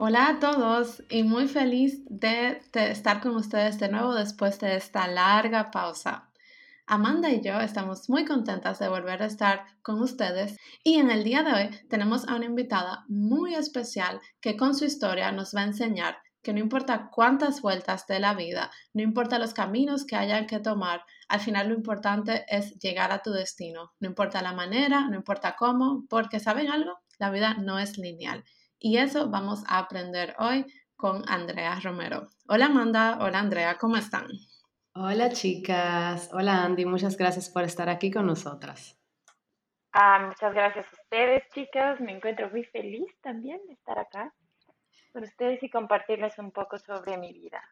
Hola a todos y muy feliz de, estar con ustedes de nuevo después de esta larga pausa. Amanda y yo estamos muy contentas de volver a estar con ustedes y en el día de hoy tenemos a una invitada muy especial que con su historia nos va a enseñar que no importa cuántas vueltas de la vida, no importa los caminos que hayan que tomar, al final lo importante es llegar a tu destino. No importa la manera, no importa cómo, porque ¿saben algo? La vida no es lineal y eso vamos a aprender hoy con Andrea Romero. Hola Amanda, hola Andrea, ¿cómo están? Hola chicas, hola Andy, muchas gracias por estar aquí con nosotras. Ah, muchas gracias a ustedes chicas, me encuentro muy feliz también de estar acá con ustedes y compartirles un poco sobre mi vida.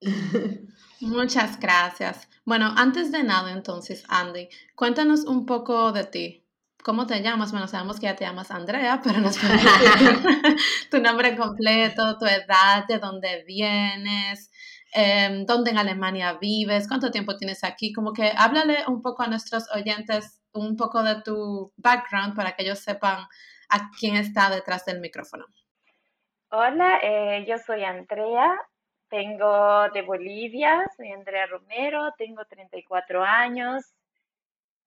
Muchas gracias. Bueno, antes de nada entonces, Andy, cuéntanos un poco de ti. ¿Cómo te llamas? Bueno, sabemos que ya te llamas Andrea, pero nos puedes tu nombre completo, tu edad, de dónde vienes, em, dónde en Alemania vives, cuánto tiempo tienes aquí. Como que háblale un poco a nuestros oyentes un poco de tu background para que ellos sepan a quién está detrás del micrófono. Hola, eh, yo soy Andrea, tengo de Bolivia, soy Andrea Romero, tengo 34 años,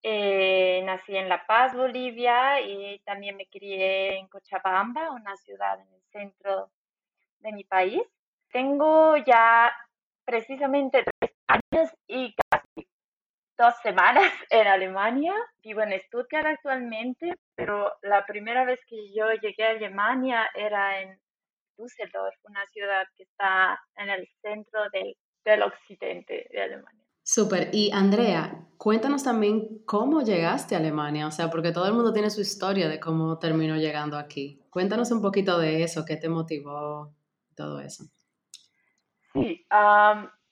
eh, nací en La Paz, Bolivia, y también me crié en Cochabamba, una ciudad en el centro de mi país. Tengo ya precisamente tres años y casi dos semanas en Alemania. Vivo en Stuttgart actualmente, pero la primera vez que yo llegué a Alemania era en Düsseldorf, una ciudad que está en el centro del, del occidente de Alemania. Súper. Y Andrea, cuéntanos también cómo llegaste a Alemania, o sea, porque todo el mundo tiene su historia de cómo terminó llegando aquí. Cuéntanos un poquito de eso, qué te motivó, todo eso. Sí,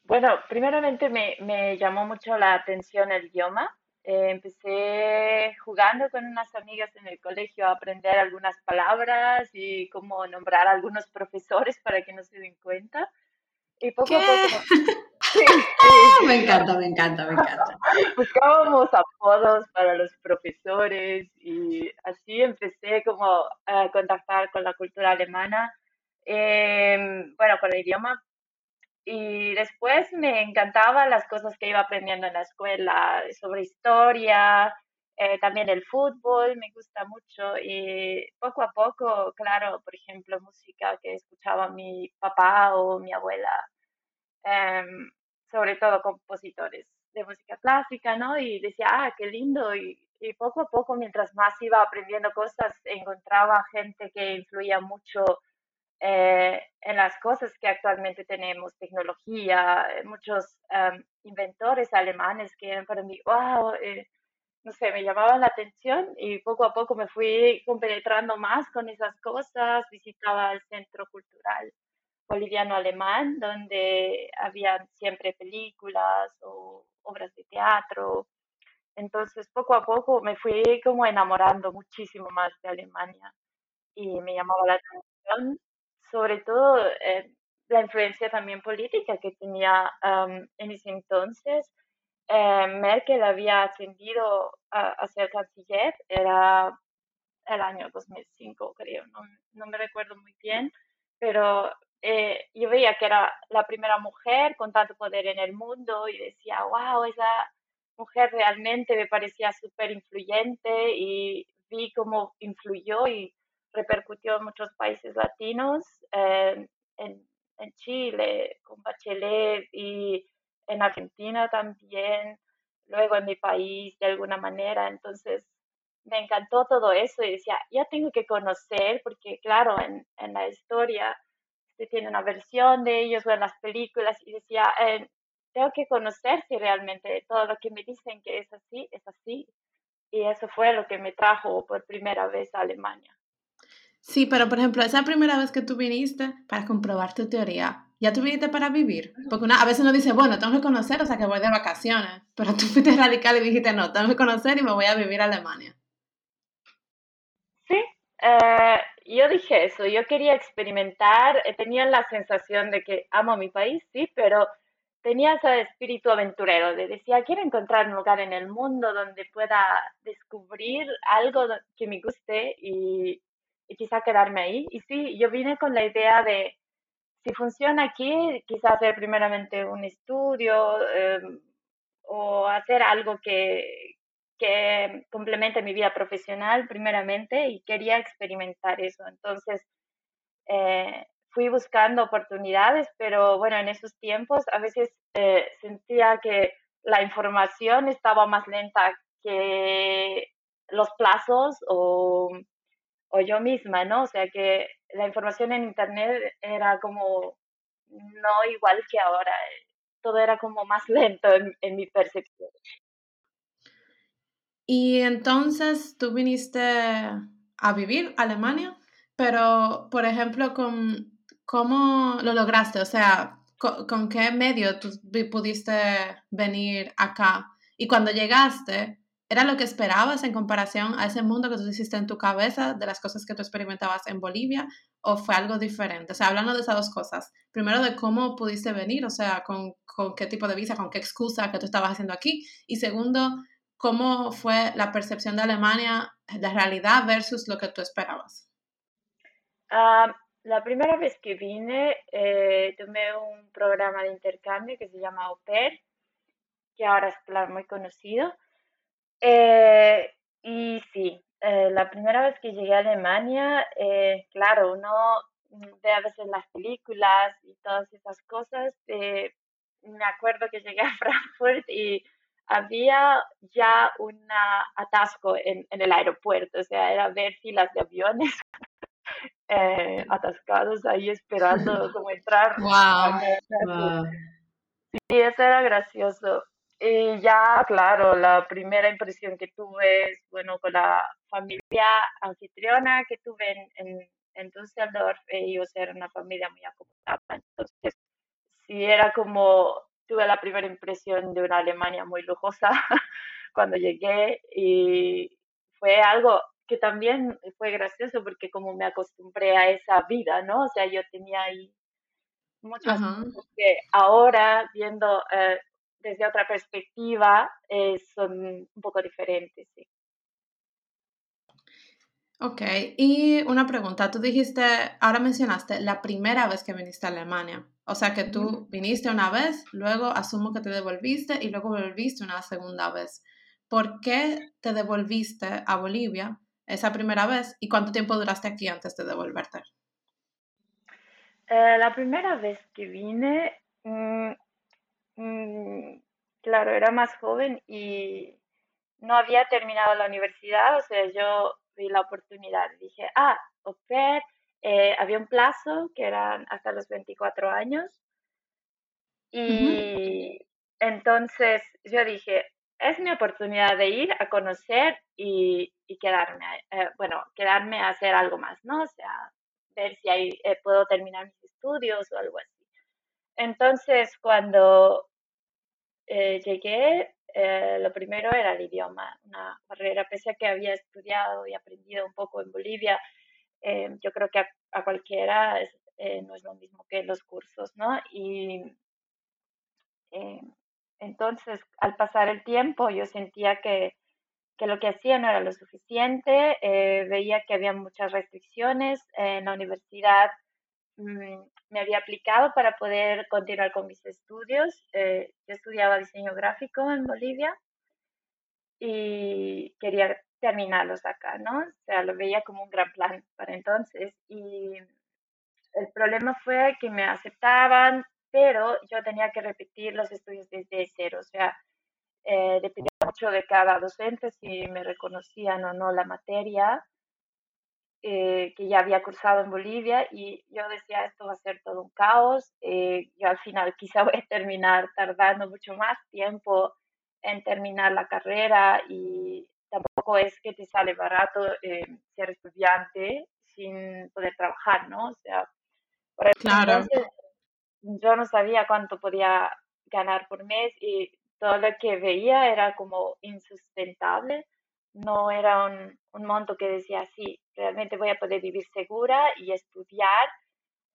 bueno, primeramente me, me, llamó mucho la atención el idioma. Eh, empecé jugando con unas amigas en el colegio a aprender algunas palabras y cómo nombrar a algunos profesores para que no se den cuenta. Y poco a poco me encanta, me encanta, me encanta. Buscábamos apodos para los profesores y así empecé como a contactar con la cultura alemana, em, bueno, con el idioma. Y después me encantaban las cosas que iba aprendiendo en la escuela sobre historia, eh, también el fútbol me gusta mucho y poco a poco, claro, por ejemplo, música que escuchaba mi papá o mi abuela. Em, sobre todo compositores de música clásica, ¿no? Y decía, ah, qué lindo. Y, poco a poco, mientras más iba aprendiendo cosas, encontraba gente que influía mucho eh, en las cosas que actualmente tenemos, tecnología, eh, muchos em, inventores alemanes que para mí, wow, eh, no sé, me llamaban la atención y poco a poco me fui compenetrando más con esas cosas, visitaba el centro cultural boliviano-alemán, donde había siempre películas o obras de teatro. Entonces, poco a poco me fui como enamorando muchísimo más de Alemania y me llamaba la atención, sobre todo eh, la influencia también política que tenía en ese entonces. Eh, Merkel había ascendido a, ser canciller, era el año 2005, creo, no, no me recuerdo muy bien, pero eh, yo veía que era la primera mujer con tanto poder en el mundo y decía, wow, esa mujer realmente me parecía súper influyente y vi cómo influyó y repercutió en muchos países latinos, eh, en, en Chile con Bachelet y en Argentina también, luego en mi país de alguna manera. Entonces, me encantó todo eso y decía, ya tengo que conocer, porque claro, en, en la historia tiene una versión de ellos o en las películas y decía, eh, tengo que conocer si realmente todo lo que me dicen que es así, es así. Y eso fue lo que me trajo por primera vez a Alemania. Sí, pero por ejemplo, esa primera vez que tú viniste para comprobar tu teoría, ¿ya tú viniste para vivir? Porque una, a veces uno dice, bueno, tengo que conocer, o sea que voy de vacaciones, pero tú fuiste radical y dijiste, no, tengo que conocer y me voy a vivir a Alemania. Sí, eh, yo dije eso, yo quería experimentar, eh, tenía la sensación de que amo mi país, sí, pero tenía ese espíritu aventurero, de decía, quiero encontrar un lugar en el mundo donde pueda descubrir algo que me guste y, quizá quedarme ahí. Y sí, yo vine con la idea de, si funciona aquí, quizás hacer primeramente un estudio em, o hacer algo que, que complemente mi vida profesional primeramente y quería experimentar eso. Entonces, eh, fui buscando oportunidades, pero bueno, en esos tiempos a veces eh, sentía que la información estaba más lenta que los plazos o, o yo misma, ¿no? O sea que la información en Internet era como no igual que ahora, todo era como más lento en, mi percepción. Y entonces tú viniste a vivir a Alemania, pero por ejemplo, con, ¿cómo lo lograste? O sea, ¿con, qué medio tú pudiste venir acá? Y cuando llegaste, ¿Era lo que esperabas en comparación a ese mundo que tú hiciste en tu cabeza, de las cosas que tú experimentabas en Bolivia, o fue algo diferente? O sea, hablando de esas dos cosas. Primero, de cómo pudiste venir, o sea, con, con qué tipo de visa, con qué excusa que tú estabas haciendo aquí. Y segundo, cómo fue la percepción de Alemania, la realidad versus lo que tú esperabas. Ah, la primera vez que vine, eh, tomé un programa de intercambio que se llama Pair, que ahora es muy conocido. Eh, y sí, eh, la primera vez que llegué a Alemania, eh, claro, uno ve a veces las películas y todas esas cosas. me acuerdo que llegué a Frankfurt y había ya un atasco en, en, el aeropuerto, o sea, era ver filas de aviones atascados ahí esperando como entrar. Wow. Sí, eso era gracioso. Y ya, claro, la primera impresión que tuve es, bueno, con la familia anfitriona que tuve en, en, en Düsseldorf, ellos eran una familia muy acomodada, entonces sí era como, tuve la primera impresión de una Alemania muy lujosa cuando llegué y fue algo que también fue gracioso porque como me acostumbré a esa vida, ¿no? O sea, yo tenía ahí muchas cosas que ahora viendo eh, desde otra perspectiva eh, son un poco diferentes, sí. Ok, y una pregunta, tú dijiste, ahora mencionaste la primera vez que viniste a Alemania, o sea que tú viniste una vez, luego asumo que te devolviste y luego volviste una segunda vez. ¿Por qué te devolviste a Bolivia esa primera vez y cuánto tiempo duraste aquí antes de devolverte? Eh, la primera vez que vine, mm, Mm, claro, era más joven y no había terminado la universidad, o sea, yo vi la oportunidad. Dije, ah, au eh, había un plazo que eran hasta los 24 años. Y entonces yo dije, es mi oportunidad de ir a conocer y, quedarme, eh, bueno, quedarme a hacer algo más, ¿no? O sea, ver si ahí eh, puedo terminar mis estudios o algo así. Entonces, cuando eh, llegué, eh, lo primero era el idioma, una barrera, pese a que había estudiado y aprendido un poco en Bolivia, eh, yo creo que a, cualquiera no es lo mismo que los cursos, ¿no? Y entonces, al pasar el tiempo, yo sentía que, que lo que hacía no era lo suficiente, veía que había muchas restricciones en la universidad. Mm, me había aplicado para poder continuar con mis estudios. Eh, yo estudiaba diseño gráfico en Bolivia y quería terminarlos acá, ¿no? O sea, lo veía como un gran plan para entonces. Y el problema fue que me aceptaban, pero yo tenía que repetir los estudios desde cero. O sea, eh, dependía mucho de cada docente si me reconocían o no la materia. Eh, que ya había cursado en Bolivia y yo decía, esto va a ser todo un caos. Eh, yo al final quizá voy a terminar tardando mucho más tiempo en terminar la carrera y tampoco es que te sale barato eh, ser estudiante sin poder trabajar, ¿no? O sea, por claro. yo no sabía cuánto podía ganar por mes y todo lo que veía era como insustentable. No era un, un monto que decía, sí, realmente voy a poder vivir segura y estudiar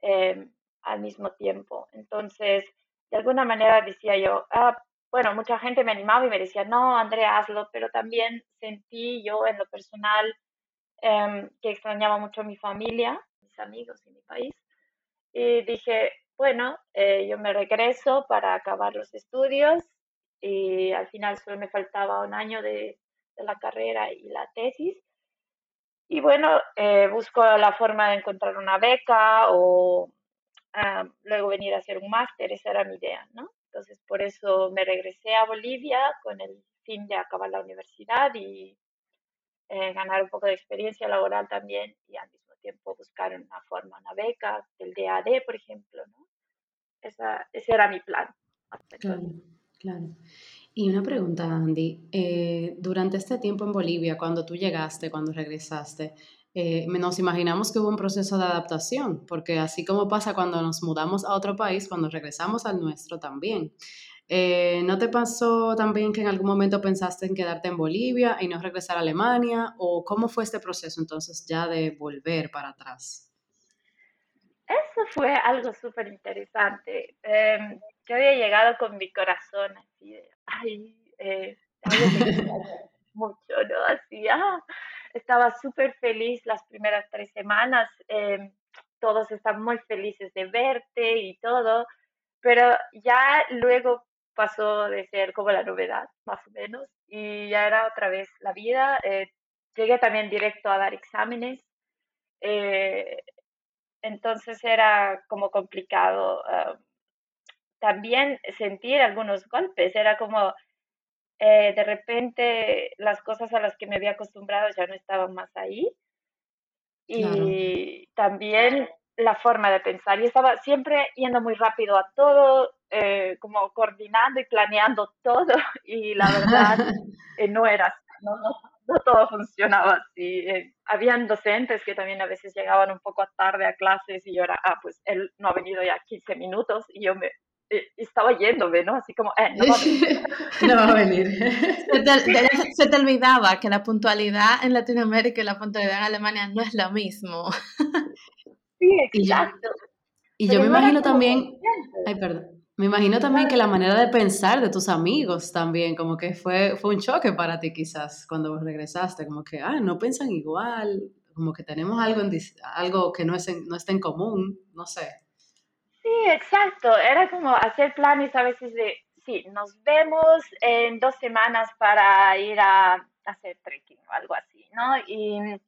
em, al mismo tiempo. Entonces, de alguna manera decía yo, ah, bueno, mucha gente me animaba y me decía, no, Andrea, hazlo, pero también sentí yo en lo personal em, que extrañaba mucho a mi familia, mis amigos y mi país. Y dije, bueno, eh, yo me regreso para acabar los estudios y al final solo me faltaba un año de, de la carrera y la tesis. Y bueno, eh, busco la forma de encontrar una beca o ah, luego venir a hacer un máster, esa era mi idea, ¿no? Entonces, por eso me regresé a Bolivia con el fin de acabar la universidad y eh, ganar un poco de experiencia laboral también y al mismo tiempo buscar una forma, una beca, el DAD, por ejemplo, ¿no? Esa, ese era mi plan. Claro, claro. Y una pregunta, Andy. Eh, durante este tiempo en Bolivia, cuando tú llegaste, cuando regresaste, eh, nos imaginamos que hubo un proceso de adaptación, porque así como pasa cuando nos mudamos a otro país, cuando regresamos al nuestro también. Eh, ¿No te pasó también que en algún momento pensaste en quedarte en Bolivia y no regresar a Alemania? ¿O cómo fue este proceso entonces ya de volver para atrás? Eso fue algo súper interesante. Yo había llegado con mi corazón así de, ay, eh, mucho, ¿no? Así, ah, estaba súper feliz las primeras tres semanas, em, todos están muy felices de verte y todo, pero ya luego pasó de ser como la novedad, más o menos, y ya era otra vez la vida. Eh, llegué también directo a dar exámenes, eh, entonces era como complicado. Ah, también sentir algunos golpes, era como eh, de repente las cosas a las que me había acostumbrado ya no estaban más ahí. Y también la forma de pensar. Y estaba siempre yendo muy rápido a todo, eh, como coordinando y planeando todo. Y la verdad eh, no era, no, no, todo funcionaba así. habían docentes que también a veces llegaban un poco tarde a clases y yo era, ah, pues él no ha venido ya 15 minutos y yo me estaba yéndome, ¿no? Así como, eh, no va a venir. no va a venir. Se te, olvidaba que la puntualidad en Latinoamérica y la puntualidad en Alemania no es lo mismo. Sí, exacto. Y yo, me imagino también, ay, perdón. Me imagino también que la manera de pensar de tus amigos también, como que fue, fue un choque para ti quizás cuando regresaste, como que, ah, no piensan igual, como que tenemos algo, en, algo que no, es no está en común, no sé. Sí, exacto. Era como hacer planes a veces de, sí, nos vemos en dos semanas para ir a hacer trekking o algo así, ¿no? Y,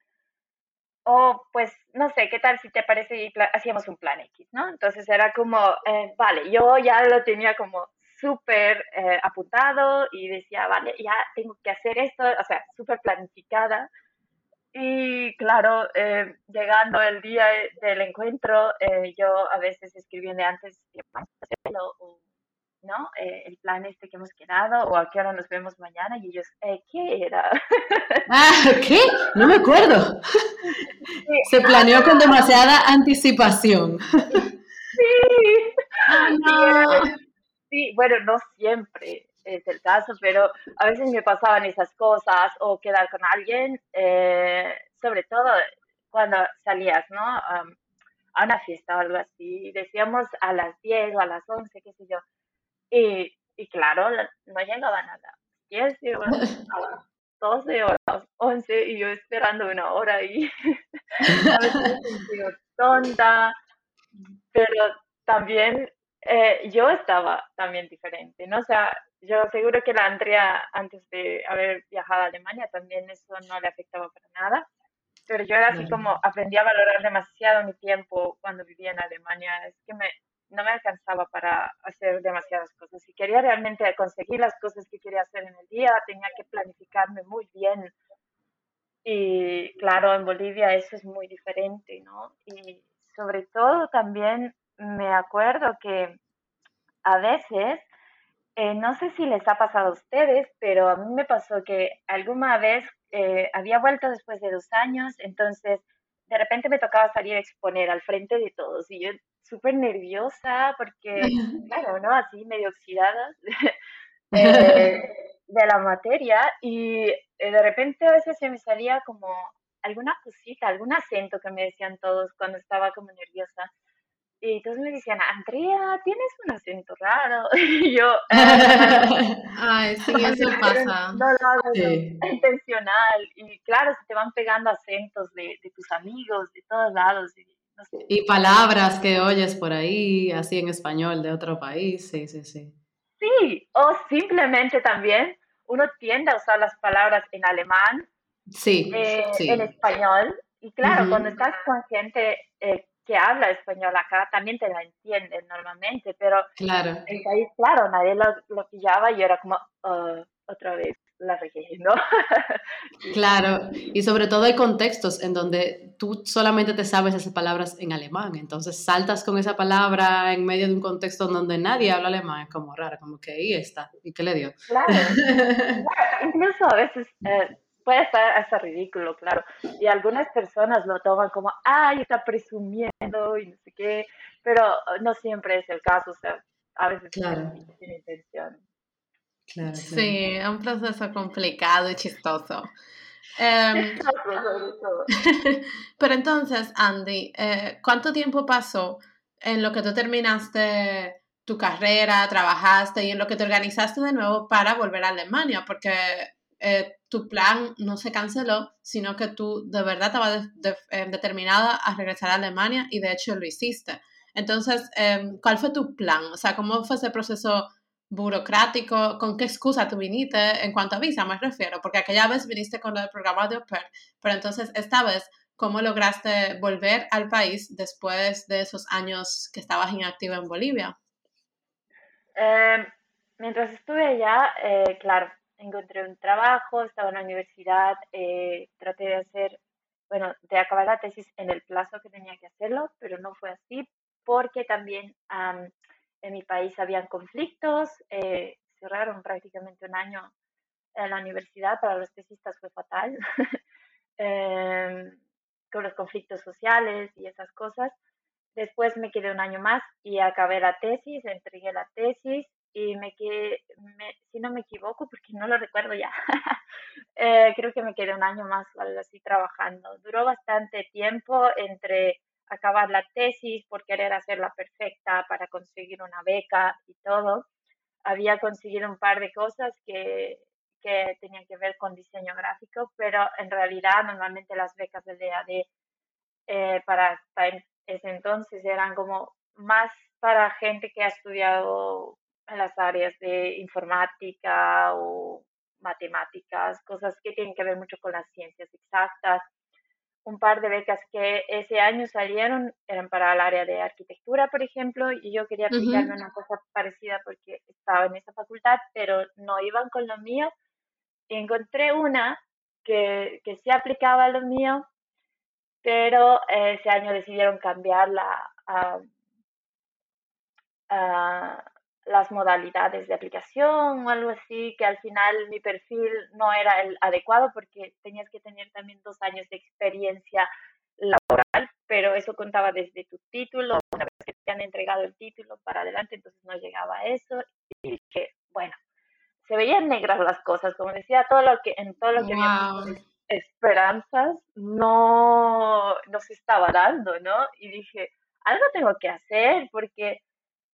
o pues, no sé, ¿qué tal si te parece y hacíamos un plan X, ¿no? Entonces era como, eh, vale, yo ya lo tenía como súper eh, apuntado y decía, vale, ya tengo que hacer esto, o sea, súper planificada. Y claro, eh, llegando el día del encuentro, eh, yo a veces escribiendo antes, ¿no? Eh, el plan este que hemos quedado o a qué hora nos vemos mañana y ellos, ¿qué era? Ah, ¿qué? No me acuerdo. Se planeó con demasiada anticipación. Sí. sí, bueno, no siempre es el caso, pero a veces me pasaban esas cosas o quedar con alguien, eh, sobre todo cuando salías, ¿no? a una fiesta o algo así, decíamos a las 10 o a las 11, qué sé yo, y, y claro, no llegaba nada. 10 horas, 12 horas, 11, y yo esperando una hora y a veces me sentí tonta, pero también eh, yo estaba también diferente, ¿no? O sea, yo seguro que la Andrea, antes de haber viajado a Alemania, también eso no le afectaba para nada. Pero yo era así como, aprendí a valorar demasiado mi tiempo cuando vivía en Alemania. Es que me, no me alcanzaba para hacer demasiadas cosas. Si quería realmente conseguir las cosas que quería hacer en el día, tenía que planificarme muy bien. Y claro, en Bolivia eso es muy diferente, ¿no? Y sobre todo también me acuerdo que a veces eh, no sé si les ha pasado a ustedes, pero a mí me pasó que alguna vez eh, había vuelto después de dos años, entonces de repente me tocaba salir a exponer al frente de todos y yo súper nerviosa porque, claro, ¿no? Así medio oxidada eh, de la materia y eh, de repente a veces se me salía como alguna cosita, algún acento que me decían todos cuando estaba como nerviosa. Y todos me decían, Andrea, tienes un acento raro. Y yo, ay, sí, eso pasa. No lo hago intencional. Y claro, se te van pegando acentos de, de tus amigos, de todos lados. Y, no sé. y palabras que oyes por ahí, así en español de otro país, sí, sí, sí. Sí, o simplemente también uno tiende a usar las palabras en alemán, sí, eh, sí. en español. Y claro, cuando estás con gente eh, que habla español acá, también te la entienden normalmente, pero Claro. en el país, claro, nadie lo, lo pillaba y era como, "Ah, otra vez la regué, ¿no? Claro, y sobre todo hay contextos en donde tú solamente te sabes esas palabras en alemán, entonces saltas con esa palabra en medio de un contexto en donde nadie habla alemán, es como raro, como que ahí está, ¿y qué le dio? Claro, claro, incluso a veces eh, puede estar hasta ridículo, claro, y algunas personas lo toman como, ay, está presumiendo y no sé qué, pero no siempre es el caso, o sea, a veces Claro. tiene intención. Claro, claro. Sí, es un proceso complicado y chistoso. Em, pero entonces, Andy, eh, ¿cuánto tiempo pasó en lo que tú terminaste tu carrera, trabajaste y en lo que te organizaste de nuevo para volver a Alemania? Porque eh, tu plan no se canceló, sino que tú de verdad estabas de- eh, determinada a regresar a Alemania y de hecho lo hiciste. Entonces, em, ¿cuál fue tu plan? O sea, ¿cómo fue ese proceso burocrático? ¿Con qué excusa tú viniste en cuanto a visa, me refiero? Porque aquella vez viniste con el programa de au pair, pero entonces esta vez, ¿cómo lograste volver al país después de esos años que estabas inactiva en Bolivia? Eh, mientras estuve allá, eh, claro, encontré un trabajo, estaba en la universidad, eh, traté de hacer, bueno, de acabar la tesis en el plazo que tenía que hacerlo, pero no fue así porque también am, en mi país habían conflictos, eh, cerraron prácticamente un año en la universidad, para los tesistas fue fatal, em, con los conflictos sociales y esas cosas. Después me quedé un año más y acabé la tesis, entregué la tesis y me quedé, me- si no me equivoco, porque no lo recuerdo ya, eh, creo que me quedé un año más así trabajando. Duró bastante tiempo entre acabar la tesis por querer hacerla perfecta para conseguir una beca y todo. Había conseguido un par de cosas que, que tenían que ver con diseño gráfico, pero en realidad normalmente las becas del DAD eh, para hasta ese entonces eran como más para gente que ha estudiado en las áreas de informática o matemáticas, cosas que tienen que ver mucho con las ciencias exactas. Un par de becas que ese año salieron eran para el área de arquitectura, por ejemplo, y yo quería aplicarme una cosa parecida porque estaba en esa facultad, pero no iban con lo mío. Y encontré una que, que sí aplicaba a lo mío, pero ese año decidieron cambiarla a, a las modalidades de aplicación o algo así, que al final mi perfil no era el adecuado porque tenías que tener también dos años de experiencia laboral, pero eso contaba desde tu título, una vez que te han entregado el título para adelante, entonces no llegaba a eso y dije, bueno, se veían negras las cosas, como decía, todo lo que en todo lo que Wow. puesto esperanzas no, no se estaba dando, ¿no? Y dije, algo tengo que hacer porque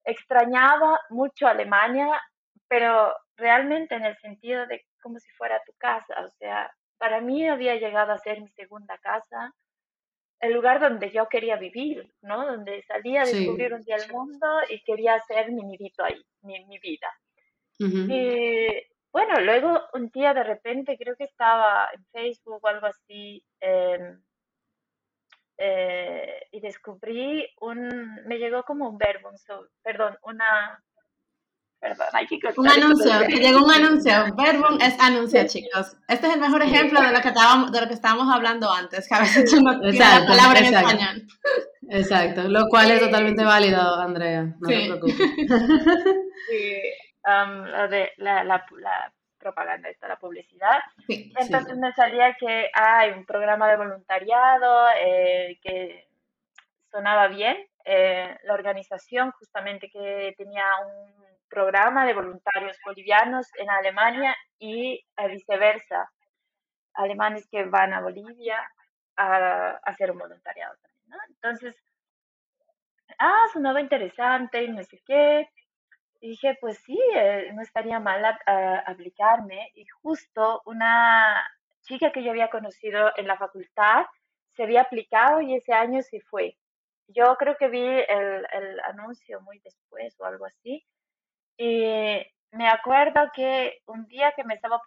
extrañaba mucho Alemania, pero realmente en el sentido de como si fuera tu casa, o sea, para mí había llegado a ser mi segunda casa, el lugar donde yo quería vivir, ¿no? Donde salía a Sí. descubrir un día el mundo y quería hacer mi nidito ahí, mi, mi vida. Y bueno, luego un día de repente, creo que estaba en Facebook o algo así, em, eh, y descubrí un, me llegó como un verbo, un so- perdón, una, perdón, hay que cortar Un anuncio, llegó un anuncio. Verbum es anuncio, chicos. Este es el mejor ejemplo de lo que estábamos, de lo que estábamos hablando antes, que a veces tú no tienes la Exacto, palabra en exacto. español. Exacto, lo cual es totalmente válido, Andrea, no Sí. te preocupes. Sí, la, de, la, la, la propaganda, esta la publicidad. Entonces me salía que hay un programa de voluntariado eh, que sonaba bien. Eh, la organización justamente que tenía un programa de voluntarios bolivianos en Alemania y viceversa. Alemanes que van a Bolivia a, hacer un voluntariado también, ¿no? Entonces, ah, sonaba interesante y no sé qué. Y dije, pues sí, eh, no estaría mal aplicarme. Y justo una chica que yo había conocido en la facultad se había aplicado y ese año se fue. Yo creo que vi el, el anuncio muy después o algo así. Y me acuerdo que un día que me estaba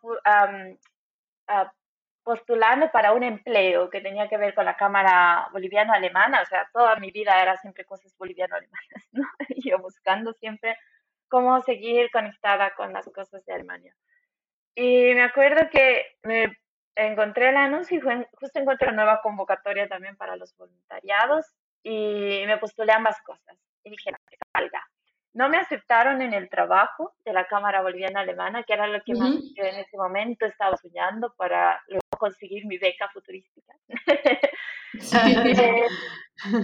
postulando para un empleo que tenía que ver con la Cámara Boliviano-Alemana, o sea, toda mi vida era siempre cosas boliviano-alemanas, ¿no? Yo buscando siempre cómo seguir conectada con las cosas de Alemania. Y me acuerdo que me encontré el anuncio y justo encontré una nueva convocatoria también para los voluntariados y me postulé ambas cosas. Y dije, no, que salga. No me aceptaron en el trabajo de la Cámara Boliviana Alemana, que era lo que más yo en ese momento estaba soñando para luego conseguir mi beca futurística.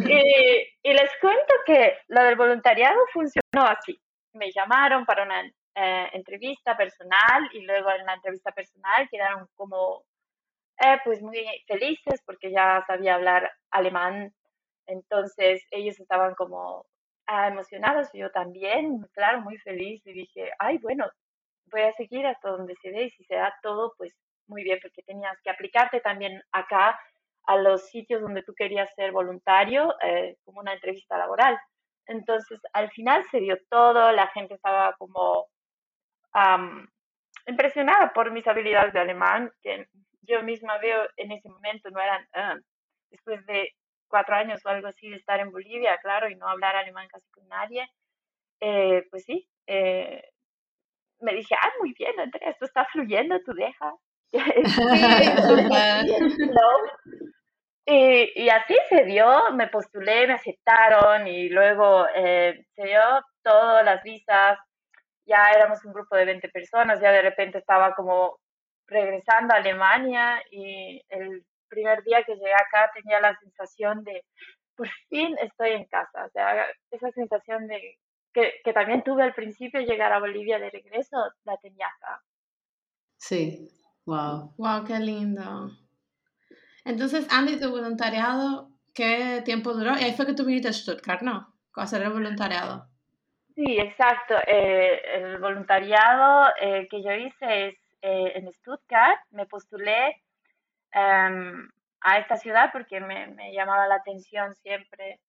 Eh, y, les cuento que lo del voluntariado funcionó así me llamaron para una eh, entrevista personal y luego en la entrevista personal quedaron como eh, pues muy felices porque ya sabía hablar alemán. Entonces ellos estaban como ah, emocionados, yo también, claro, muy feliz y dije, ay, bueno, voy a seguir hasta donde se dé y si se da todo, pues muy bien, porque tenías que aplicarte también acá a los sitios donde tú querías ser voluntario eh, como una entrevista laboral. Entonces, al final se dio todo, la gente estaba como impresionada por mis habilidades de alemán, que yo misma veo en ese momento no eran, ah, después de cuatro años o algo así de estar en Bolivia, claro, y no hablar alemán casi con nadie, eh, pues sí, eh, me dije, ah, muy bien, Andrea, esto está fluyendo, tú deja. Y, y, así se dio, me postulé, me aceptaron y luego eh, se dio todas las visas, ya éramos un grupo de 20 personas, ya de repente estaba como regresando a Alemania y el primer día que llegué acá tenía la sensación de, por fin estoy en casa, o sea, esa sensación de que, que también tuve al principio llegar a Bolivia de regreso, la tenía acá. Sí, wow. Wow, qué lindo. Entonces, Andy, tu voluntariado, ¿qué tiempo duró? Y ahí fue que tú viniste a Stuttgart, ¿no? A hacer el voluntariado. Sí, exacto. Eh, el voluntariado eh, que yo hice es eh, en Stuttgart. Me postulé em, a esta ciudad porque me, me, llamaba la atención siempre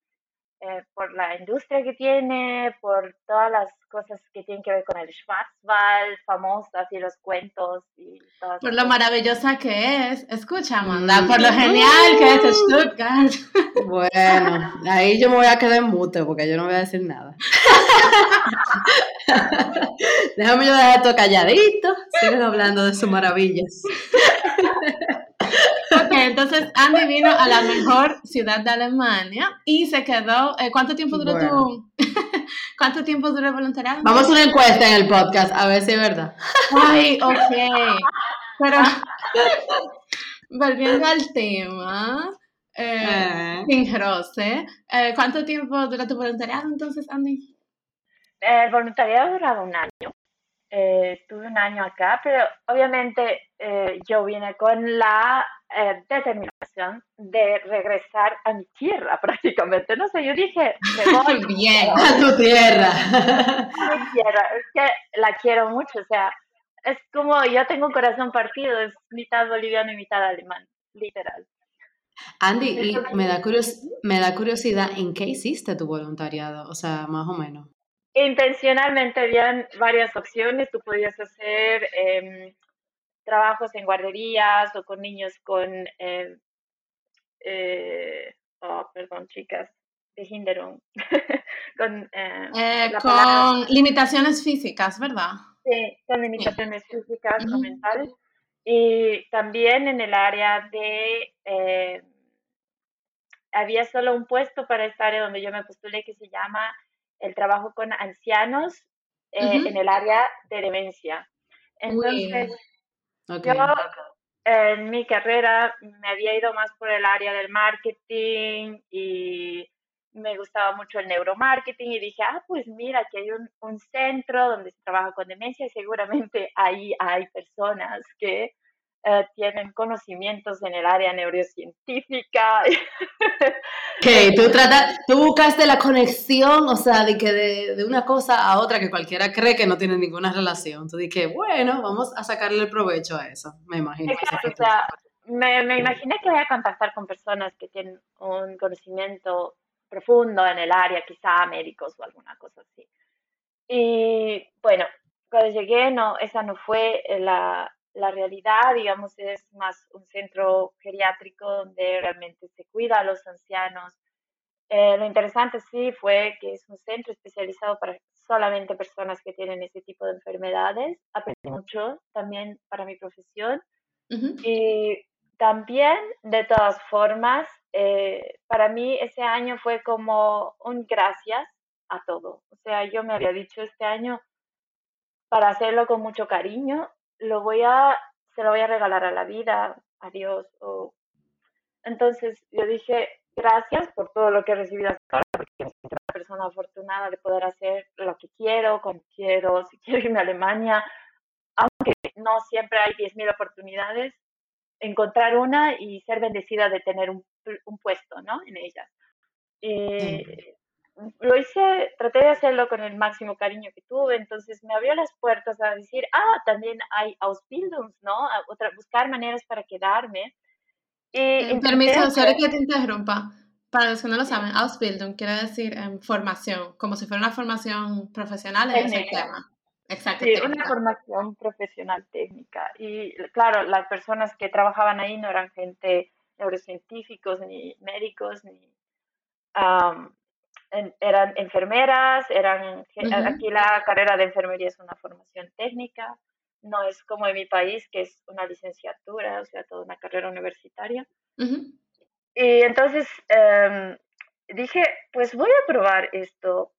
eh, por la industria que tiene, por todas las cosas que tienen que ver con el Schwarzwald, famosas y los cuentos y todas Por lo maravillosa que es. Escucha, Amanda, por lo genial que es Stuttgart. Bueno, ahí yo me voy a quedar en mute porque yo no voy a decir nada. Déjame yo dejar esto calladito. Siguen hablando de sus maravillas. Entonces Andy vino a la mejor ciudad de Alemania y se quedó. Eh, ¿Cuánto tiempo duró tu.? ¿Cuánto tiempo duró el voluntariado? Vamos a una encuesta en el podcast, a ver si es verdad. Ay, ok. Pero. volviendo al tema. Eh, eh. eh. ¿cuánto tiempo duró tu voluntariado entonces, Andy? El voluntariado duraba un año. estuve un año acá, pero obviamente yo vine con la eh, determinación de regresar a mi tierra prácticamente. No sé, yo dije, me voy bien a tu tierra. A mi tierra, es que la quiero mucho, o sea, es como yo tengo un corazón partido, es mitad boliviano y mitad alemán, literal. Andy, y me da, me da curiosidad, ¿en qué hiciste tu voluntariado? O sea, más o menos. Intencionalmente habían varias opciones. Tú podías hacer eh, trabajos en guarderías o con niños con, eh, eh, oh, perdón, chicas, de Hinderung, con, eh, con limitaciones físicas, ¿verdad? Sí, con limitaciones físicas o mentales. Y también en el área de, había solo un puesto para esta área donde yo me postulé que se llama el trabajo con ancianos en el área de demencia. Entonces, yo en mi carrera me había ido más por el área del marketing y me gustaba mucho el neuromarketing y dije, ah, pues mira, que hay un, un centro donde se trabaja con demencia seguramente ahí hay personas que eh, tienen conocimientos en el área neurocientífica. Que tú, tratas, tú buscaste la conexión, o sea, de que de, una cosa a otra que cualquiera cree que no tiene ninguna relación. Tú dije, bueno, vamos a sacarle el provecho a eso, me imagino. Exacto, o sea, me, me imaginé que voy a contactar con personas que tienen un conocimiento profundo en el área, quizá médicos o alguna cosa así. Y bueno, cuando llegué, no, esa no fue la, la realidad, digamos, es más un centro geriátrico donde realmente se cuida a los ancianos. Eh, lo interesante sí fue que es un centro especializado para solamente personas que tienen ese tipo de enfermedades. Aprendí mucho también para mi profesión. Y también, de todas formas, eh, para mí ese año fue como un gracias a todo. O sea, yo me había dicho este año para hacerlo con mucho cariño lo voy a, se lo voy a regalar a la vida, a Dios. O... Entonces yo dije, gracias por todo lo que he recibido hasta ahora, porque soy una persona afortunada de poder hacer lo que quiero, cuando quiero, si quiero irme a Alemania, aunque no siempre hay 10.000 oportunidades, encontrar una y ser bendecida de tener un, un puesto, ¿no? En ellas. Y lo hice, traté de hacerlo con el máximo cariño que tuve, entonces me abrió las puertas a decir, ah, también hay Ausbildungs, ¿no? otra, buscar maneras para quedarme. Y eh, permiso, sorry que te interrumpa. Para los que no lo saben, Ausbildung quiere decir em, formación, como si fuera una formación profesional en ese tema. Exacto. Sí, una formación profesional técnica. Y claro, las personas que trabajaban ahí no eran gente neurocientíficos, ni médicos, ni eran enfermeras, eran aquí la carrera de enfermería es una formación técnica, no es como en mi país que es una licenciatura, o sea, toda una carrera universitaria. Y entonces em, dije, pues voy a probar esto,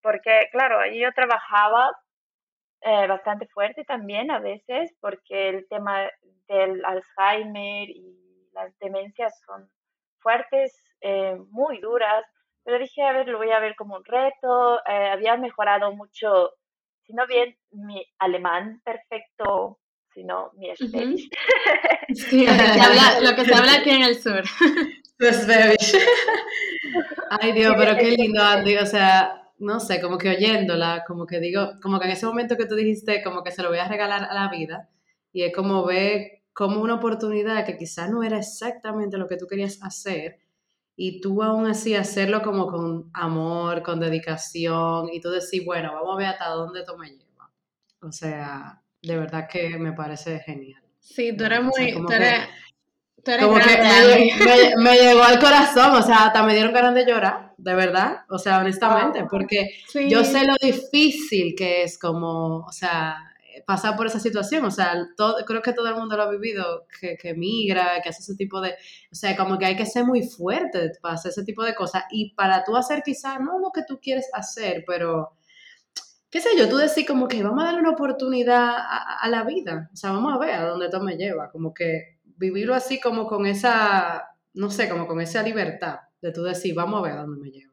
porque claro, ahí yo trabajaba eh, bastante fuerte también a veces, porque el tema del Alzheimer y las demencias son fuertes, eh, muy duras pero dije, a ver, lo voy a ver como un reto. Eh, había mejorado mucho, si no bien mi alemán perfecto, sino mi Schwäbisch. Sí, lo que, se habla, lo que se habla aquí en el sur. Schwäbisch. Ay, Dios, pero qué lindo, Andy. O sea, no sé, como que oyéndola, como que digo, como que en ese momento que tú dijiste, como que se lo voy a regalar a la vida, y es como ver como una oportunidad que quizás no era exactamente lo que tú querías hacer, y tú aún así hacerlo como con amor, con dedicación y tú decir, bueno, vamos a ver hasta dónde esto me lleva. O sea, de verdad que me parece genial. Sí, tú eres muy... tú eres, como que me, me, llegó al corazón, o sea, hasta me dieron ganas de llorar, de verdad, o sea, honestamente, porque yo sé lo difícil que es como, o sea, pasar por esa situación, o sea, todo, creo que todo el mundo lo ha vivido, que, que migra, que hace ese tipo de, o sea, como que hay que ser muy fuerte para hacer ese tipo de cosas y para tú hacer quizás no lo que tú quieres hacer, pero, qué sé yo, tú decís como que vamos a darle una oportunidad a, la vida, o sea, vamos a ver a dónde esto me lleva, como que vivirlo así como con esa, no sé, como con esa libertad de tú decir, vamos a ver a dónde me lleva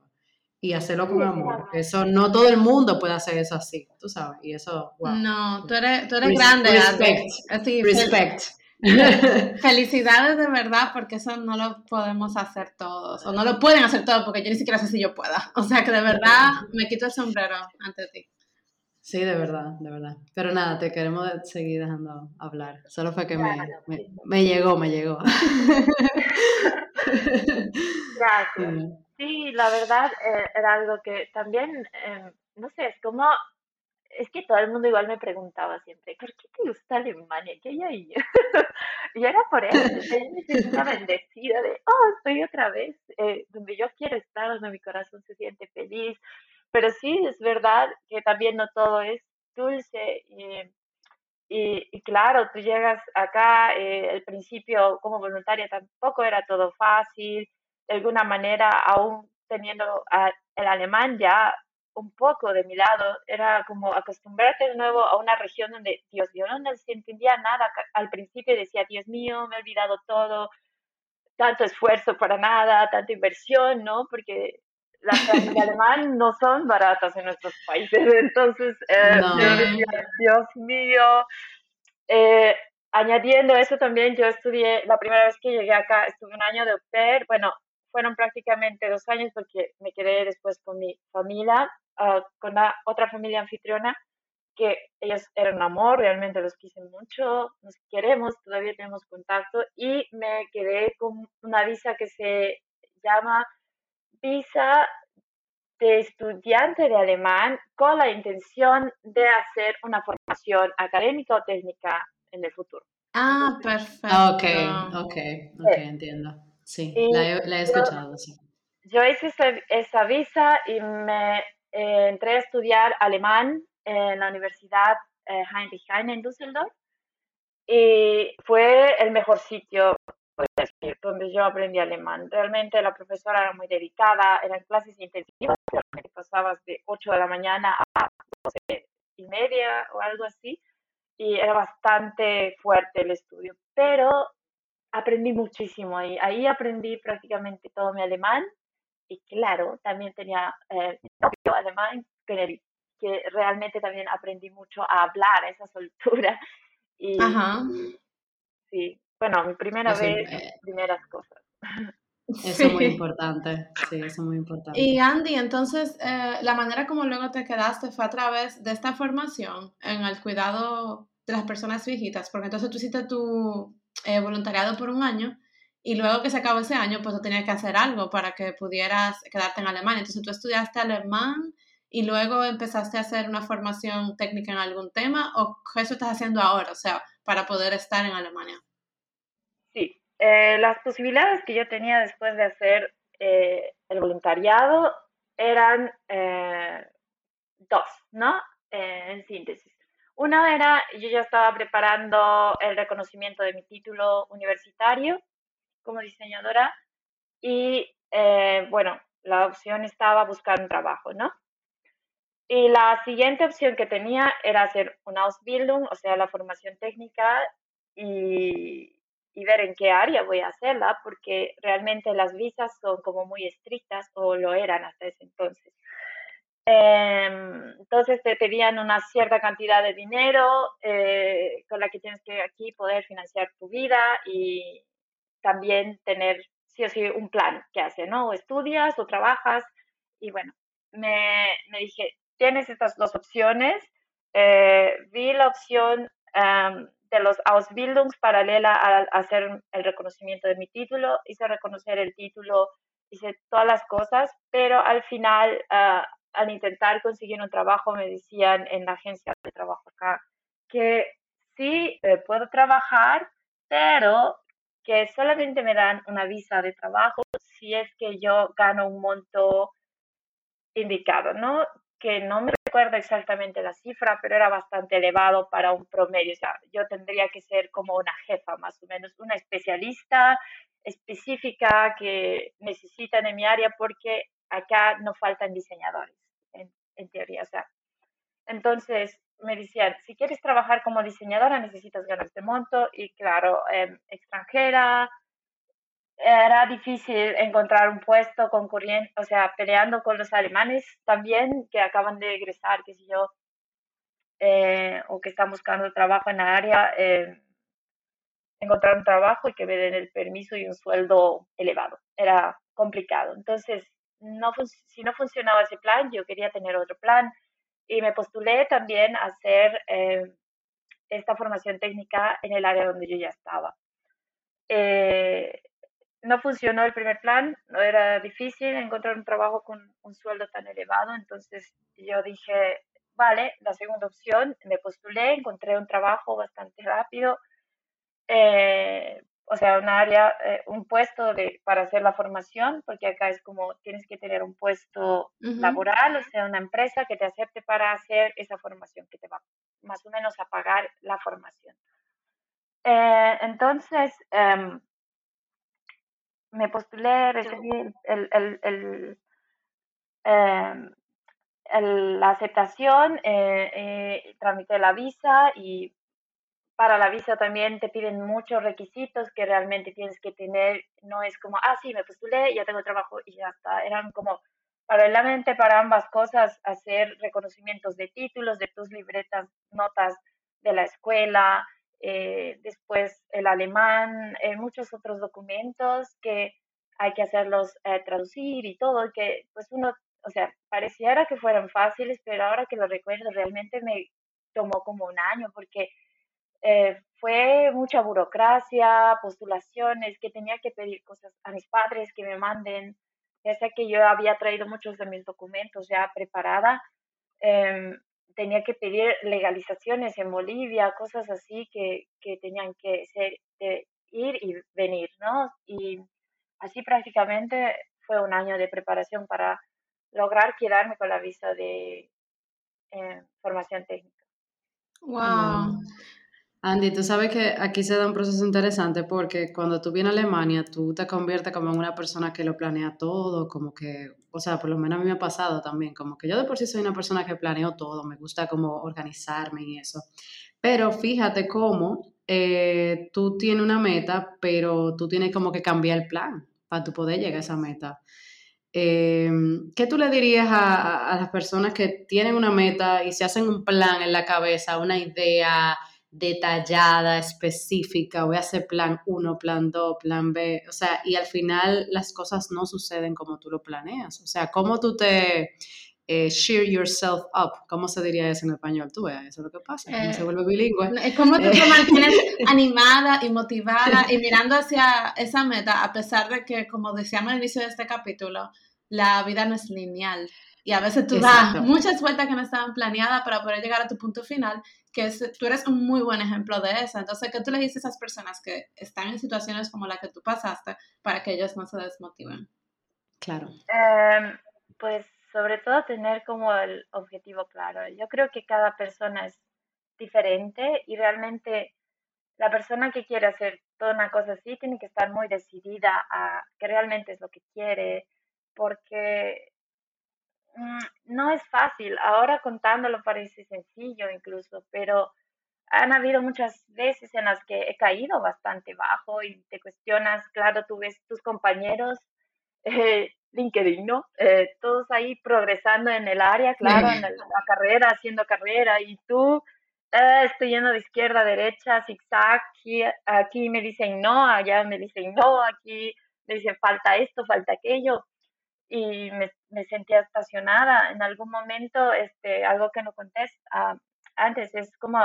y hacerlo con amor. Eso no todo el mundo puede hacer eso así, tú sabes. Y eso, wow. No, tú eres, tú eres grande. Respect. Así, respect. Felicidades de verdad, porque eso no lo podemos hacer todos, o no lo pueden hacer todos, porque yo ni siquiera sé si yo pueda. O sea que de verdad me quito el sombrero ante ti. Sí, de verdad, de verdad. Pero nada, te queremos seguir dejando hablar. Solo fue que me, me, llegó, me llegó. Gracias. Sí, la verdad eh, era algo que también, em, no sé, es como, es que todo el mundo igual me preguntaba siempre, ¿por qué te gusta Alemania? ¿Qué hay ahí? y era por eso, yo una bendecida de, oh, estoy otra vez eh, donde yo quiero estar, donde mi corazón se siente feliz. Pero sí, es verdad que también no todo es dulce y, y, claro, tú llegas acá, eh, al principio como voluntaria tampoco era todo fácil, de alguna manera, aún teniendo el alemán ya un poco de mi lado, era como acostumbrarte de nuevo a una región donde, Dios, yo no entendía nada. Al principio decía, Dios mío, me he olvidado todo, tanto esfuerzo para nada, tanta inversión, ¿no? Porque las clases de alemán no son baratas en nuestros países. Entonces, eh, yo decía, Dios mío. Eh, añadiendo eso también, yo estudié, la primera vez que llegué acá, estuve un año de au bueno, fueron prácticamente dos años porque me quedé después con mi familia, uh, con la otra familia anfitriona, que ellos eran un amor, realmente los quise mucho, nos queremos, todavía tenemos contacto y me quedé con una visa que se llama visa de estudiante de alemán con la intención de hacer una formación académica o técnica en el futuro. Ah, perfecto. Ok, ok, ok, entiendo. Sí, la he, escuchado, sí. Yo hice esa, visa y me eh, entré a estudiar alemán en la Universidad eh, Heinrich Heine en Düsseldorf y fue el mejor sitio donde yo aprendí alemán. Realmente la profesora era muy dedicada, eran clases intensivas, pasabas de 8 de la mañana a 12 y media o algo así, y era bastante fuerte el estudio, pero aprendí muchísimo ahí. Ahí aprendí prácticamente todo mi alemán y claro, también tenía eh, alemán que, que realmente también aprendí mucho a hablar a esa soltura. Y, Sí, bueno, mi primera vez, eh, primeras cosas. Eso es muy importante, sí, eso es muy importante. Y Andy, entonces, eh, la manera como luego te quedaste fue a través de esta formación en el cuidado de las personas viejitas, porque entonces tú hiciste tu eh, voluntariado por un año y luego que se acabó ese año, pues tú tenías que hacer algo para que pudieras quedarte en Alemania. Entonces tú estudiaste alemán y luego empezaste a hacer una formación técnica en algún tema o qué eso estás haciendo ahora, o sea, para poder estar en Alemania. Sí, eh, las posibilidades que yo tenía después de hacer eh, el voluntariado eran dos, ¿no? en síntesis. Una era, yo ya estaba preparando el reconocimiento de mi título universitario como diseñadora y eh, bueno, la opción estaba buscar un trabajo, ¿no? Y la siguiente opción que tenía era hacer una Ausbildung, o sea, la formación técnica y, y ver en qué área voy a hacerla, porque realmente las visas son como muy estrictas o lo eran hasta ese entonces. Em, entonces te pedían una cierta cantidad de dinero eh, con la que tienes que aquí poder financiar tu vida y también tener sí o sí un plan que hace, ¿no? O estudias o trabajas y bueno, me, me dije, tienes estas dos opciones. Eh, vi la opción em, de los Ausbildungs paralela a, hacer el reconocimiento de mi título, hice reconocer el título, hice todas las cosas, pero al final uh, al intentar conseguir un trabajo me decían en la agencia de trabajo acá que sí eh, puedo trabajar, pero que solamente me dan una visa de trabajo si es que yo gano un monto indicado, ¿no? Que no me recuerdo exactamente la cifra, pero era bastante elevado para un promedio. O sea, yo tendría que ser como una jefa, más o menos, una especialista específica que necesitan en mi área porque acá no faltan diseñadores, en, teoría. O sea, entonces me decían, si quieres trabajar como diseñadora necesitas ganar este monto y claro, em, extranjera, era difícil encontrar un puesto concurriendo, o sea, peleando con los alemanes también que acaban de egresar, qué sé yo, eh, o que están buscando trabajo en la área, eh, encontrar un trabajo y que me den el permiso y un sueldo elevado. Era complicado. Entonces, no, si no funcionaba ese plan, yo quería tener otro plan y me postulé también a hacer eh, esta formación técnica en el área donde yo ya estaba. Eh, no funcionó el primer plan, no era difícil encontrar un trabajo con un sueldo tan elevado, entonces yo dije, vale, la segunda opción, me postulé, encontré un trabajo bastante rápido, eh, o sea, un área, eh, un puesto de, para hacer la formación, porque acá es como tienes que tener un puesto laboral, o sea, una empresa que te acepte para hacer esa formación, que te va más o menos a pagar la formación. Eh, entonces, em, me postulé, recibí el, el, el, em, la aceptación, eh, tramité la visa y para la visa también te piden muchos requisitos que realmente tienes que tener. No es como, ah, sí, me postulé, ya tengo trabajo y ya está. Eran como paralelamente para ambas cosas hacer reconocimientos de títulos, de tus libretas, notas de la escuela, eh, después el alemán, eh, muchos otros documentos que hay que hacerlos eh, traducir y todo, que pues uno, o sea, pareciera que fueran fáciles, pero ahora que lo recuerdo realmente me tomó como un año porque fue mucha burocracia, postulaciones, que tenía que pedir cosas a mis padres que me manden, ya sé que yo había traído muchos de mis documentos ya preparada, em, tenía que pedir legalizaciones en Bolivia, cosas así que, que tenían que ser, de ir y venir, ¿no? Y así prácticamente fue un año de preparación para lograr quedarme con la visa de eh, formación técnica. Wow. Andy, tú sabes que aquí se da un proceso interesante porque cuando tú vienes a Alemania, tú te conviertes como en una persona que lo planea todo, como que, o sea, por lo menos a mí me ha pasado también, como que yo de por sí soy una persona que planeo todo, me gusta como organizarme y eso. Pero fíjate cómo eh, tú tienes una meta, pero tú tienes como que cambiar el plan para tú poder llegar a esa meta. Em, ¿Qué tú le dirías a, a las personas que tienen una meta y se hacen un plan en la cabeza, una idea? Detallada, específica, voy a hacer plan 1, plan 2, plan B, o sea, y al final las cosas no suceden como tú lo planeas, o sea, cómo tú te eh, cheer yourself up, ¿cómo se diría eso en español? Tú veas, eso es lo que pasa, eh, se vuelve bilingüe. Es como tú te mantienes animada y motivada y mirando hacia esa meta, a pesar de que, como decíamos al inicio de este capítulo, la vida no es lineal. Y a veces tú das muchas vueltas que no estaban planeadas para poder llegar a tu punto final, que es, tú eres un muy buen ejemplo de eso. Entonces, ¿qué tú le dices a esas personas que están en situaciones como la que tú pasaste para que ellos no se desmotiven? Claro. Em, pues sobre todo tener como el objetivo claro. Yo creo que cada persona es diferente y realmente la persona que quiere hacer toda una cosa así tiene que estar muy decidida a que realmente es lo que quiere, porque no es fácil. Ahora contándolo parece sencillo incluso, pero han habido muchas veces en las que he caído bastante bajo y te cuestionas, claro, tú ves tus compañeros, eh, LinkedIn, ¿no? Eh, todos ahí progresando en el área, claro, en la, carrera, haciendo carrera, y tú eh, estoy yendo de izquierda a derecha, zigzag, aquí, aquí me dicen no, allá me dicen no, aquí me dicen falta esto, falta aquello y me, me, sentía estacionada. En algún momento, este, algo que no conté ah, antes, es como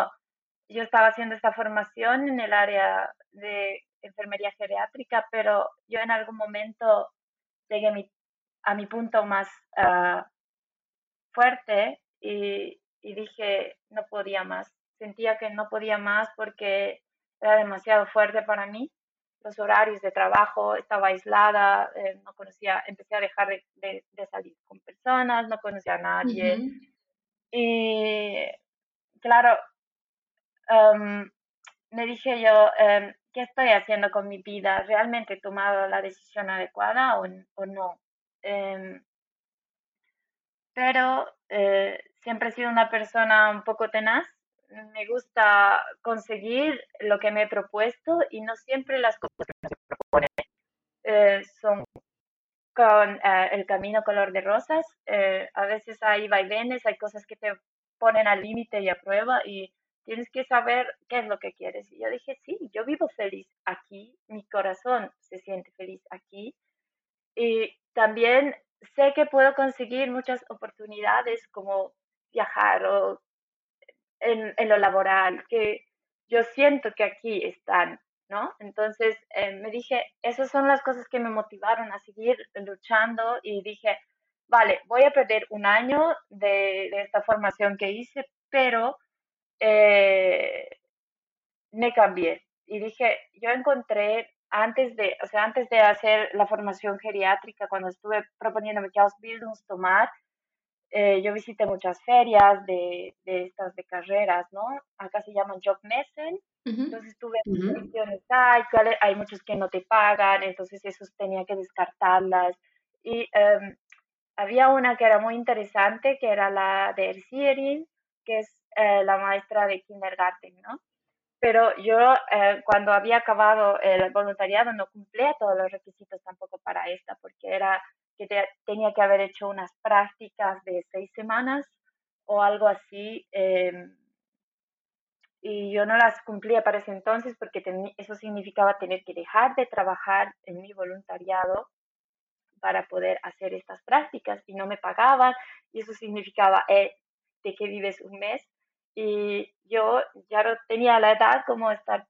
yo estaba haciendo esta formación en el área de enfermería geriátrica, pero yo en algún momento llegué a mi, a mi punto más uh, fuerte y, y dije, no podía más. Sentía que no podía más porque era demasiado fuerte para mí los horarios de trabajo, estaba aislada, eh, no conocía, empecé a dejar de, de, salir con personas, no conocía a nadie. Y claro, em, me dije yo, em, ¿qué estoy haciendo con mi vida? ¿Realmente he tomado la decisión adecuada o, o no? Em, pero eh, siempre he sido una persona un poco tenaz me gusta conseguir lo que me he propuesto y no siempre las cosas que proponen eh, son con eh, el camino color de rosas. Eh, a veces hay vaivenes, hay cosas que te ponen al límite y a prueba y tienes que saber qué es lo que quieres. Y yo dije, sí, yo vivo feliz aquí, mi corazón se siente feliz aquí y también sé que puedo conseguir muchas oportunidades como viajar o en, lo laboral, que yo siento que aquí están, ¿no? Entonces eh, me dije, esas son las cosas que me motivaron a seguir luchando y dije, vale, voy a perder un año de, esta formación que hice, pero eh, me cambié y dije, yo encontré antes de, o sea, antes de hacer la formación geriátrica, cuando estuve proponiéndome que tomar, eh, yo visité muchas ferias de, de, estas de carreras, ¿no? Acá se llaman job messen. Entonces tuve uh hay, hay muchos que no te pagan, entonces esos tenía que descartarlas. Y em, había una que era muy interesante, que era la de Ersierin, que es eh, la maestra de kindergarten, ¿no? Pero yo eh, cuando había acabado el voluntariado no cumplía todos los requisitos tampoco para esta, porque era que tenía que haber hecho unas prácticas de seis semanas o algo así. Em, y yo no las cumplía para ese entonces porque eso significaba tener que dejar de trabajar en mi voluntariado para poder hacer estas prácticas y no me pagaban y eso significaba eh, de que vives un mes y yo ya no tenía la edad como estar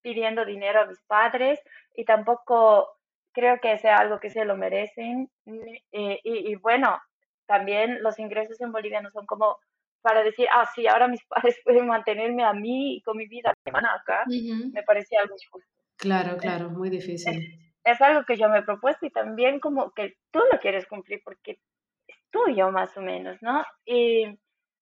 pidiendo dinero a mis padres y tampoco creo que sea algo que se lo merecen y, y bueno también los ingresos en Bolivia no son como para decir, ah, sí, ahora mis padres pueden mantenerme a mí y con mi vida semana acá, me parecía algo injusto. Claro, claro, muy difícil. Es, algo que yo me he propuesto y también como que tú lo quieres cumplir porque es tuyo más o menos, ¿no? Y,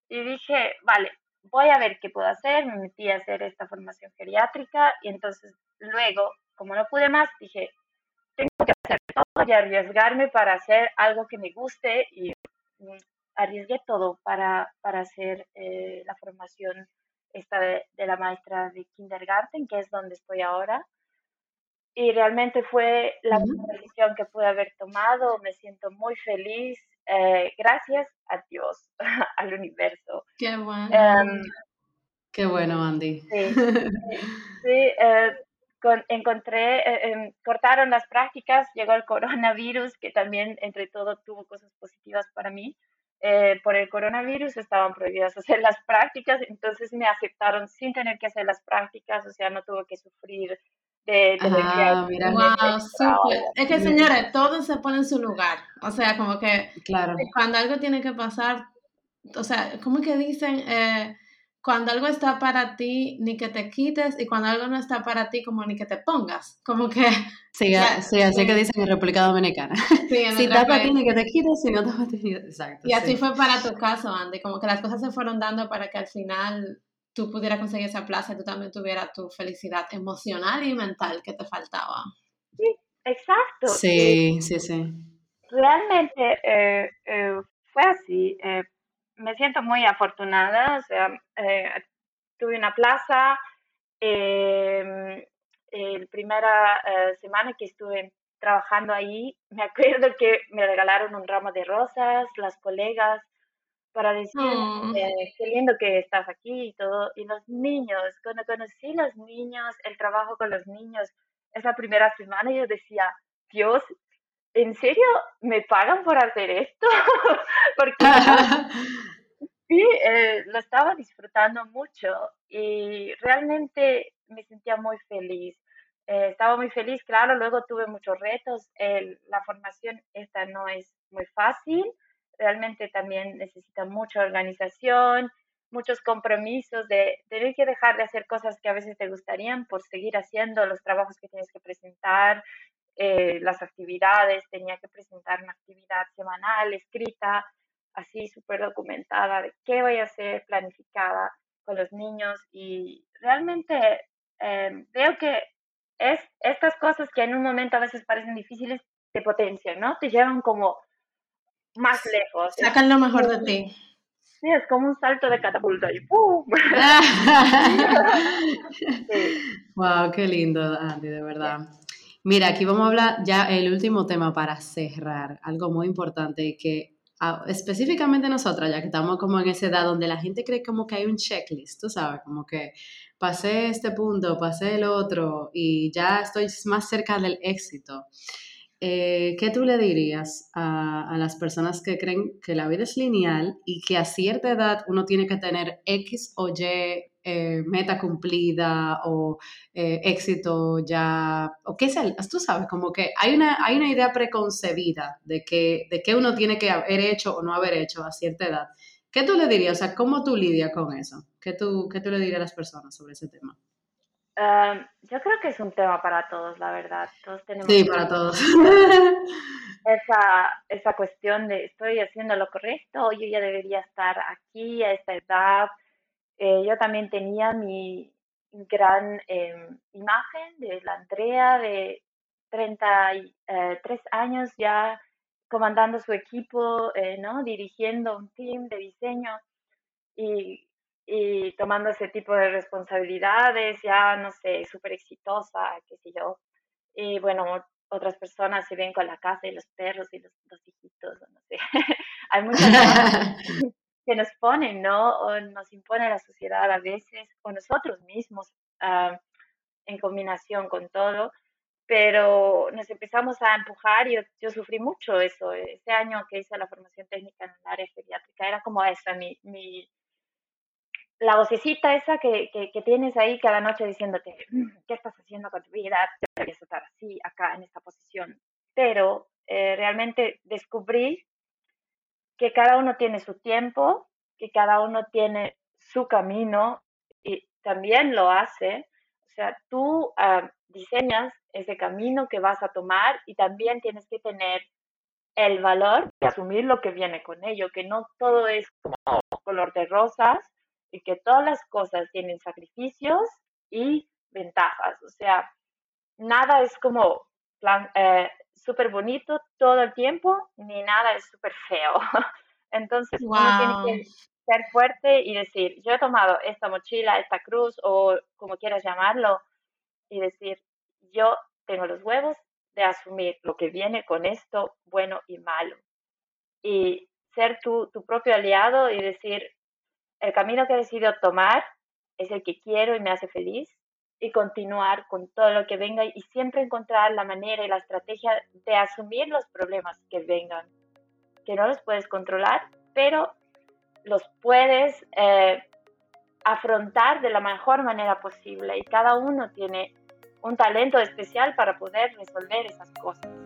y dije, vale, voy a ver qué puedo hacer, me metí a hacer esta formación geriátrica y entonces luego, como no pude más, dije, tengo que hacer todo y arriesgarme para hacer algo que me guste y mm, arriesgué todo para, para hacer eh, la formación esta de, la maestra de kindergarten, que es donde estoy ahora. Y realmente fue la mejor decisión que pude haber tomado. Me siento muy feliz. Eh, gracias a Dios, al universo. Qué bueno. Em, Qué bueno, Andy. Sí, sí, eh, encontré, em, cortaron las prácticas, llegó el coronavirus, que también entre todo tuvo cosas positivas para mí. Eh, por el coronavirus estaban prohibidas hacer las prácticas, entonces me aceptaron sin tener que hacer las prácticas, o sea, no tuve que sufrir de tener ah, Mira. Es que, señores, todo se pone en su lugar. O sea, como que claro. cuando algo tiene que pasar, o sea, como que dicen, eh, cuando algo está para ti, ni que te quites, y cuando algo no está para ti, como ni que te pongas. Como que... Sí, sí así que dicen en República Dominicana. Sí, si está para ti, ni que te quites, si no te para ti, exacto. Y así fue para tu caso, Andy, como que las cosas se fueron dando para que al final tú pudieras conseguir esa plaza y tú también tuvieras tu felicidad emocional y mental que te faltaba. Sí, exacto. Sí, sí, sí. Realmente eh, eh, fue así. Eh, me siento muy afortunada, o sea, eh, tuve una plaza, eh, la primera eh, semana que estuve trabajando ahí, me acuerdo que me regalaron un ramo de rosas, las colegas, para decir, oh. qué lindo que estás aquí y todo. Y los niños, cuando conocí los niños, el trabajo con los niños, esa primera semana yo decía, Dios, ¿en serio me pagan por hacer esto? Porque sí, eh, lo estaba disfrutando mucho y realmente me sentía muy feliz. Eh, estaba muy feliz, claro, luego tuve muchos retos. la formación esta no es muy fácil, realmente también necesita mucha organización, muchos compromisos de tener que dejar de hacer cosas que a veces te gustarían por seguir haciendo los trabajos que tienes que presentar, eh, las actividades, tenía que presentar una actividad semanal, escrita, así súper documentada de qué voy a hacer, planificada con los niños y realmente em, veo que es estas cosas que en un momento a veces parecen difíciles te potencian, ¿no? Te llevan como más lejos. Sacan lo mejor de ti. Sí, es como un salto de catapulta y ¡pum! Wow, qué lindo, Andy, de verdad. Mira, aquí vamos a hablar ya el último tema para cerrar, algo muy importante que ah, específicamente nosotras, ya que estamos como en esa edad donde la gente cree como que hay un checklist, tú sabes, como que pasé este punto, pasé el otro y ya estoy más cerca del éxito. Eh, ¿Qué tú le dirías a, a, las personas que creen que la vida es lineal y que a cierta edad uno tiene que tener X o Y eh, meta cumplida o eh, éxito ya, o qué sea, tú sabes, como que hay una, hay una idea preconcebida de que, de qué uno tiene que haber hecho o no haber hecho a cierta edad. ¿Qué tú le dirías? O sea, ¿cómo tú lidias con eso? ¿Qué tú, qué tú le dirías a las personas sobre ese tema? yo creo que es un tema para todos, la verdad. Todos tenemos sí, para todos. Esa, esa cuestión de estoy haciendo lo correcto, yo ya debería estar aquí a esta edad, eh, yo también tenía mi gran em, imagen de la Andrea de 33 eh, años ya comandando su equipo, eh, ¿no? Dirigiendo un team de diseño y, y tomando ese tipo de responsabilidades, ya, no sé, súper exitosa, qué sé yo. Y bueno, otras personas se ven con la casa y los perros y los, dos hijitos, no sé. Hay muchas cosas que nos ponen, ¿no? O nos impone la sociedad a veces, o nosotros mismos, ah, en combinación con todo pero nos empezamos a empujar y yo, sufrí mucho eso. Ese año que hice la formación técnica en el área geriátrica era como esa, mi, mi la vocecita esa que, que, tienes ahí cada noche diciéndote, mm, ¿qué estás haciendo con tu vida? Deberías estar así, acá, en esta posición. Pero eh, realmente descubrí que cada uno tiene su tiempo, que cada uno tiene su camino y también lo hace. O sea, tú ah, diseñas ese camino que vas a tomar y también tienes que tener el valor de asumir lo que viene con ello, que no todo es como color de rosas y que todas las cosas tienen sacrificios y ventajas. O sea, nada es como plan, eh, súper bonito todo el tiempo, ni nada es súper feo. Entonces uno tiene que ser fuerte y decir, yo he tomado esta mochila, esta cruz o como quieras llamarlo, y decir, yo tengo los huevos de asumir lo que viene con esto, bueno y malo. Y ser tu, tu propio aliado y decir, el camino que he decidido tomar es el que quiero y me hace feliz y continuar con todo lo que venga y siempre encontrar la manera y la estrategia de asumir los problemas que vengan, que no los puedes controlar, pero los puedes eh, afrontar de la mejor manera posible y cada uno tiene un talento especial para poder resolver esas cosas.